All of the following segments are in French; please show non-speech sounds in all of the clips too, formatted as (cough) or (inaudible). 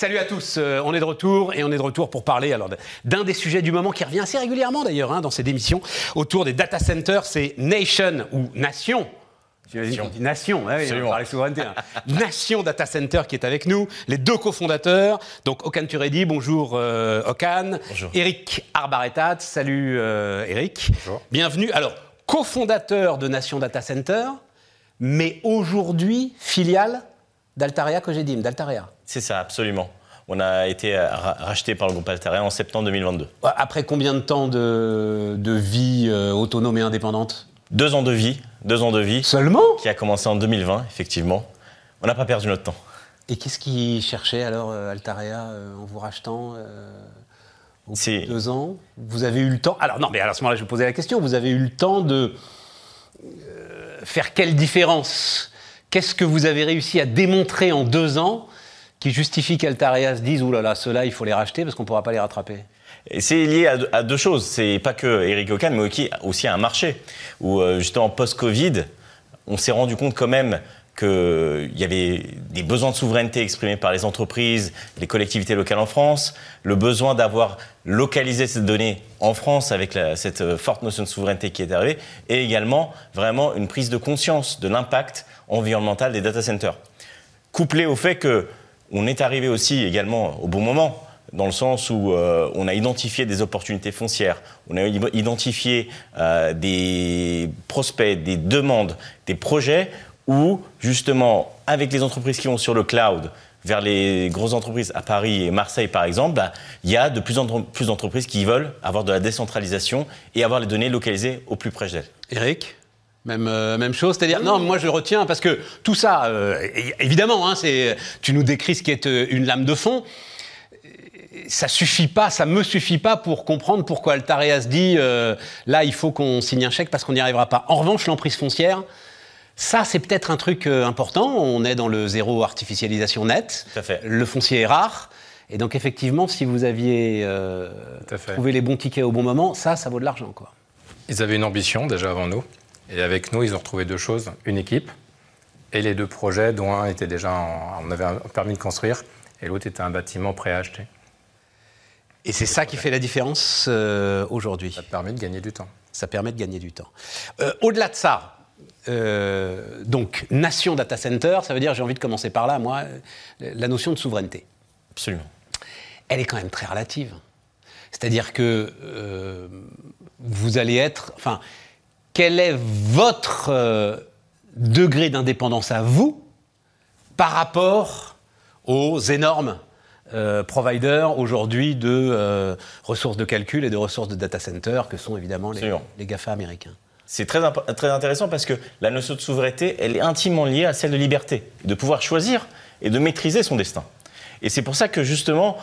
Salut à tous, euh, on est de retour et on est de retour pour parler alors d'un des sujets du moment qui revient assez régulièrement d'ailleurs hein, dans ces démissions autour des data centers, c'est Nation ou Nation. Nation, Nation hein, oui, on souveraineté. (laughs) Hein. Nation Data Center qui est avec nous, les deux cofondateurs, donc Okan Turedi, bonjour euh, Okan, bonjour. Eric Arbaretat, salut euh, Eric, bonjour. bienvenue. Alors, cofondateur de Nation Data Center, mais aujourd'hui filiale d'Altaria Cogedim, d'Altaria. C'est ça, absolument. On a été racheté par le groupe Altaria en septembre 2022. Après combien de temps de, de vie euh, autonome et indépendante? Deux ans de vie. Deux ans de vie. Seulement? Qui a commencé en 2020, effectivement. On n'a pas perdu notre temps. Et qu'est-ce qui cherchait alors euh, Altaria euh, en vous rachetant euh, au bout de deux ans? Vous avez eu le temps. Alors non, mais à ce moment-là, je vais poser la question. Vous avez eu le temps de euh, faire quelle différence? Qu'est-ce que vous avez réussi à démontrer en deux ans? Qui justifie qu'Altaria se dise, oulala, ceux-là, il faut les racheter parce qu'on ne pourra pas les rattraper c'est lié à, deux choses. C'est pas que Eric Ocan, mais aussi à un marché où, euh, justement, post-Covid, on s'est rendu compte quand même qu'il y avait des besoins de souveraineté exprimés par les entreprises, les collectivités locales en France, le besoin d'avoir localisé ces données en France avec cette euh, forte notion de souveraineté qui est arrivée, et également vraiment une prise de conscience de l'impact environnemental des data centers. Couplé au fait que on est arrivé aussi également au bon moment, dans le sens où euh, on a identifié des opportunités foncières, on a identifié euh, des prospects, des demandes, des projets où justement, avec les entreprises qui vont sur le cloud, vers les grosses entreprises à Paris et Marseille par exemple, bah, il y a de plus en plus d'entreprises qui veulent avoir de la décentralisation et avoir les données localisées au plus près d'elles. Eric même, euh, même chose, c'est-à-dire non, moi je retiens parce que tout ça, euh, évidemment, hein, c'est tu nous décris ce qui est euh, une lame de fond. Ça suffit pas, ça me suffit pas pour comprendre pourquoi Altaria se dit euh, là il faut qu'on signe un chèque parce qu'on n'y arrivera pas. En revanche, l'emprise foncière, ça c'est peut-être un truc important. On est dans le zéro artificialisation net. Tout à fait. Le foncier est rare. Et donc effectivement, si vous aviez trouvé les bons tickets au bon moment, ça, ça vaut de l'argent, quoi. Ils avaient une ambition déjà avant nous. Et avec nous, ils ont retrouvé deux choses une équipe et les deux projets, dont un était déjà, en, on avait un permis de construire, et l'autre était un bâtiment prêt à acheter. Et c'est ça qui fait la différence euh, aujourd'hui. Ça permet de gagner du temps. Ça permet de gagner du temps. Euh, Au-delà de ça, euh, donc nation data center, ça veut dire, j'ai envie de commencer par là, moi, la notion de souveraineté. Absolument. Elle est quand même très relative. C'est-à-dire que euh, vous allez être, enfin, quel est votre euh, degré d'indépendance à vous par rapport aux énormes euh, providers aujourd'hui de euh, ressources de calcul et de ressources de data center que sont évidemment les, les GAFA américains? C'est très, très intéressant parce que la notion de souveraineté, elle est intimement liée à celle de liberté, de pouvoir choisir et de maîtriser son destin. Et c'est pour ça que justement,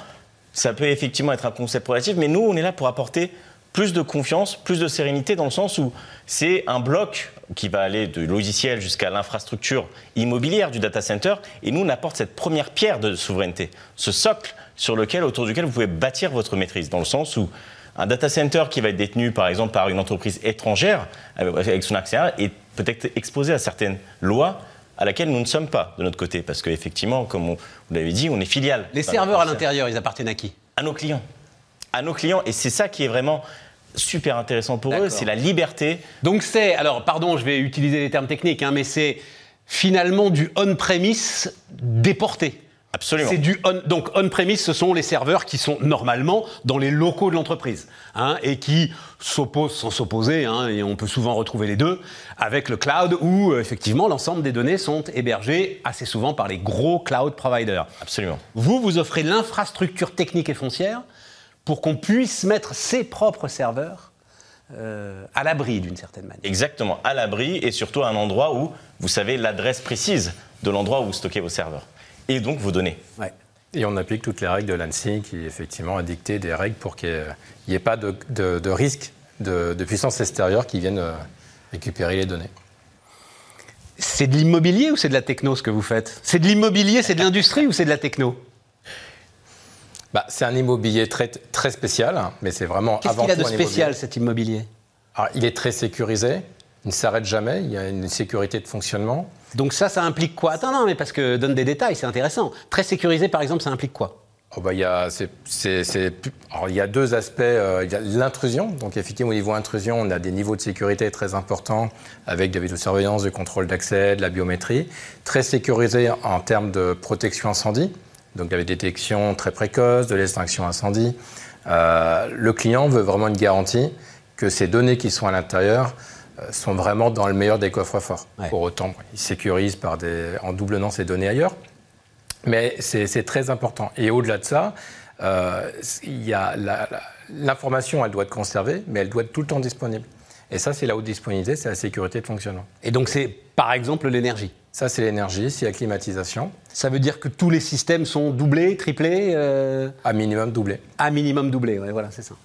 ça peut effectivement être un concept relatif, mais nous, on est là pour apporter plus de confiance, plus de sérénité, dans le sens où c'est un bloc qui va aller du logiciel jusqu'à l'infrastructure immobilière du data center, et nous, on apporte cette première pierre de souveraineté, ce socle sur lequel, autour duquel vous pouvez bâtir votre maîtrise, dans le sens où un data center qui va être détenu, par exemple, par une entreprise étrangère, avec son accès est peut-être exposé à certaines lois à laquelle nous ne sommes pas de notre côté, parce qu'effectivement, comme on, vous l'avez dit, on est filiale. Les serveurs à l'intérieur, ils appartiennent à qui? À nos clients. À nos clients, et c'est ça qui est vraiment super intéressant pour eux, c'est la liberté. Donc c'est, alors pardon, je vais utiliser les termes techniques, hein, mais c'est finalement du on-premise déporté. Absolument. C'est du on, donc on-premise, ce sont les serveurs qui sont normalement dans les locaux de l'entreprise hein, et qui s'opposent sans s'opposer, hein, et on peut souvent retrouver les deux, avec le cloud où euh, effectivement l'ensemble des données sont hébergées assez souvent par les gros cloud providers. Absolument. Vous, vous offrez l'infrastructure technique et foncière pour qu'on puisse mettre ses propres serveurs euh, à l'abri d'une certaine manière. Exactement, à l'abri et surtout à un endroit où vous savez l'adresse précise de l'endroit où vous stockez vos serveurs et donc vos données. Ouais. Et on applique toutes les règles de l'ANSI qui, effectivement, a dicté des règles pour qu'il n'y ait pas de, de, de risque de, de, puissance extérieure qui viennent récupérer les données. C'est de l'immobilier ou c'est de la techno ce que vous faites? C'est de l'immobilier, c'est de l'industrie ou c'est de la techno? Bah, C'est un immobilier très, très spécial, mais c'est vraiment Qu'est-ce avant qu'il a tout de un spécial immobilier. cet immobilier? Alors, Il est très sécurisé, il ne s'arrête jamais, il y a une sécurité de fonctionnement. Donc ça, ça implique quoi? Attends, non, mais parce que donne des détails, c'est intéressant. Très sécurisé, par exemple, ça implique quoi? Oh bah, il, y a, c'est- c'est- c'est plus- alors, il y a deux aspects. euh, il y a l'intrusion. Donc, effectivement, au niveau intrusion, on a des niveaux de sécurité très importants avec de la vidéosurveillance, du contrôle d'accès, de la biométrie. Très sécurisé en termes de protection incendie. Donc, la détection très précoce, de l'extinction incendie. Euh, le client veut vraiment une garantie que ces données qui sont à l'intérieur euh, sont vraiment dans le meilleur des coffres forts. Ouais. Pour autant, il sécurise par des, en doublant ces données ailleurs. Mais c'est très important. Et au-delà de ça, euh, l'information, elle doit être conservée, mais elle doit être tout le temps disponible. Et ça, c'est la haute disponibilité, c'est la sécurité de fonctionnement. Et donc c'est par exemple l'énergie. Ça, c'est l'énergie, c'est la climatisation, Ça veut dire que tous les systèmes sont doublés, triplés, euh, à minimum doublé. à minimum doublés. Ouais, voilà, c'est ça.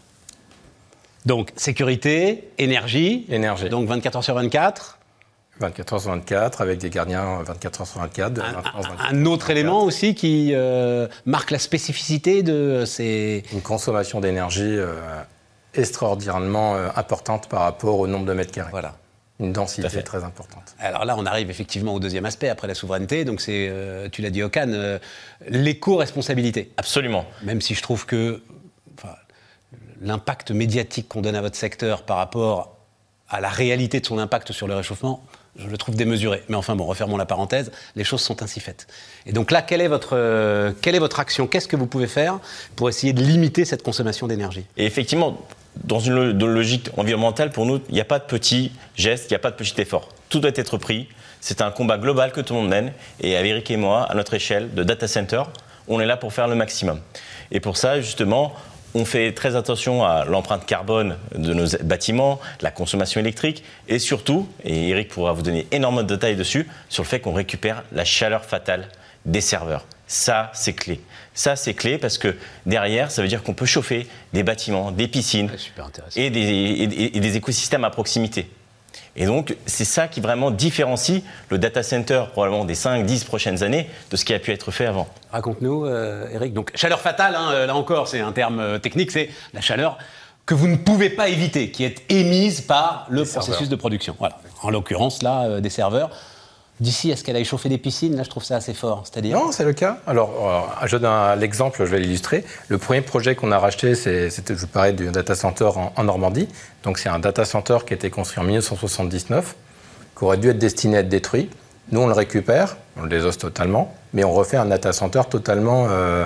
Donc sécurité, énergie, Énergie. donc 24 heures sur 24. 24 heures sur 24, avec des gardiens 24 heures sur 24. de Un, 24 heures sur 24. un autre élément aussi qui euh, marque la spécificité de ces. Une consommation d'énergie euh, extraordinairement euh, importante par rapport au nombre de mètres carrés. Voilà. Une densité fait. très importante. Alors là, on arrive effectivement au deuxième aspect après la souveraineté. Donc c'est, euh, tu l'as dit, Okan, euh, l'éco-responsabilité. Absolument. Même si je trouve que enfin, l'impact médiatique qu'on donne à votre secteur par rapport à la réalité de son impact sur le réchauffement, je le trouve démesuré. Mais enfin bon, refermons la parenthèse, les choses sont ainsi faites. Et donc là, quelle est votre, euh, quelle est votre action? Qu'est-ce que vous pouvez faire pour essayer de limiter cette consommation d'énergie? Et effectivement, dans une logique environnementale, pour nous, il n'y a pas de petits gestes, il n'y a pas de petit effort. Tout doit être pris. C'est un combat global que tout le monde mène. Et Eric et moi, à notre échelle de data center, on est là pour faire le maximum. Et pour ça, justement, on fait très attention à l'empreinte carbone de nos bâtiments, la consommation électrique, et surtout, et Eric pourra vous donner énormément de détails dessus, sur le fait qu'on récupère la chaleur fatale des serveurs. Ça, c'est clé. Ça, c'est clé parce que derrière, ça veut dire qu'on peut chauffer des bâtiments, des piscines intéressant. et des, et- et des écosystèmes à proximité. Et donc, c'est ça qui vraiment différencie le data center, probablement des 5-10 prochaines années, de ce qui a pu être fait avant. Raconte-nous, euh, Eric. Donc, chaleur fatale, hein, euh, là encore, c'est un terme euh, technique, c'est la chaleur que vous ne pouvez pas éviter, qui est émise par le processus serveurs. de production. Voilà. En l'occurrence, là, euh, des serveurs. D'ici à ce qu'elle aille chauffer des piscines, là, je trouve ça assez fort. C'est-à-dire. Non, c'est le cas. Alors, euh, je donne l'exemple, je vais l'illustrer. Le premier projet qu'on a racheté, c'était, je vous parlais du data center en, Normandie. Donc, c'est un data center qui a été construit en 1979, qui aurait dû être destiné à être détruit. Nous, on le récupère, on le désosse totalement, mais on refait un data center totalement euh,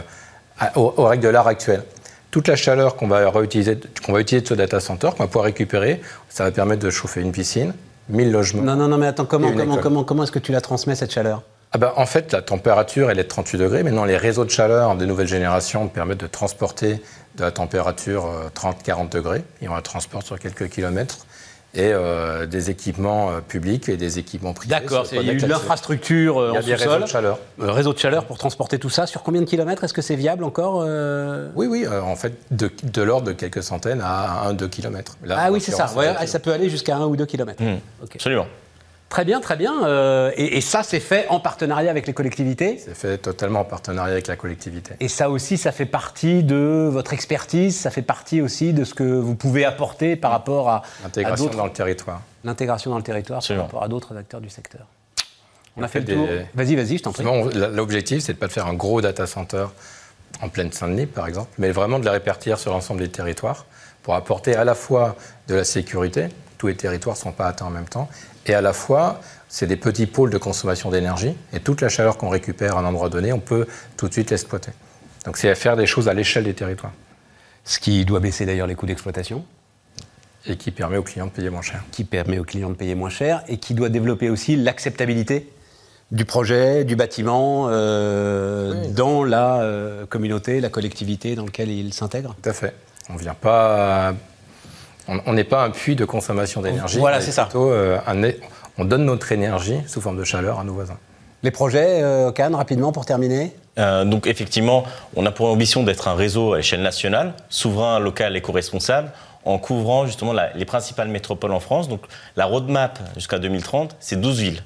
aux, règles de l'art actuel. Toute la chaleur qu'on va qu'on va utiliser de ce data center, qu'on va pouvoir récupérer, ça va permettre de chauffer une piscine, 1000 logements. Non, non, non, mais attends, comment, comment, comment, comment est-ce que tu la transmets, cette chaleur? Ah bah, en fait, la température, elle est de 38 degrés. Maintenant, les réseaux de chaleur de nouvelle génération permettent de transporter de la température 30-40 degrés. Et on la transporte sur quelques kilomètres. Et euh, des équipements euh, publics et des équipements privés. D'accord, c'est- il y a eu l'infrastructure euh, en sous-sol. de chaleur. Euh, réseau de chaleur pour transporter tout ça. Sur combien de kilomètres Est-ce que c'est viable encore euh? Oui, oui, euh, en fait, de, de l'ordre de quelques centaines à 1-2 kilomètres. Là, Ah oui, c'est ça. Ouais, ça peut aller jusqu'à 1 ou 2 kilomètres. Mmh. Ok. Absolument. Très bien, très bien. euh, et, et ça, c'est fait en partenariat avec les collectivités? C'est fait totalement en partenariat avec la collectivité. Et ça aussi, ça fait partie de votre expertise, ça fait partie aussi de ce que vous pouvez apporter par rapport à, L'intégration dans le territoire. l'intégration dans le territoire Absolument. par rapport à d'autres acteurs du secteur. On, On a fait le tour. des- Vas-y, vas-y, je t'en prie. L'objectif, c'est de ne pas de faire un gros data center en pleine Saint-Denis, par exemple, mais vraiment de la répartir sur l'ensemble des territoires pour apporter à la fois de la sécurité, tous les territoires ne sont pas atteints en même temps, et à la fois, c'est des petits pôles de consommation d'énergie, et toute la chaleur qu'on récupère à un endroit donné, on peut tout de suite l'exploiter. Donc c'est à faire des choses à l'échelle des territoires, Ce qui doit baisser d'ailleurs les coûts d'exploitation, et qui permet aux clients de payer moins cher. qui permet aux clients de payer moins cher et qui doit développer aussi l'acceptabilité du projet, du bâtiment, euh, Oui. dans la euh, communauté, la collectivité dans laquelle il s'intègre. Tout à fait. On vient pas... On n'est pas un puits de consommation d'énergie. Voilà, c'est ça. plutôt, euh, un on donne notre énergie sous forme de chaleur à nos voisins. Les projets, euh, Cannes, rapidement pour terminer Euh, donc effectivement, on a pour ambition d'être un réseau à l'échelle nationale, souverain, local, éco-responsable, en couvrant justement la- les principales métropoles en France. Donc la roadmap jusqu'à 2030, c'est 12 villes,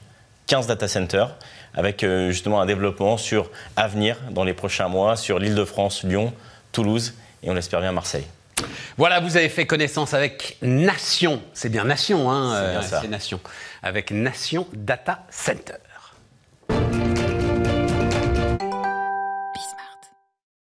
15 data centers, avec euh, justement un développement sur avenir dans les prochains mois sur l'Île-de-France, Lyon, Toulouse et on l'espère bien Marseille. Voilà, vous avez fait connaissance avec Nation. C'est bien Nation, hein C'est euh, Nation. Avec Nation Data Center.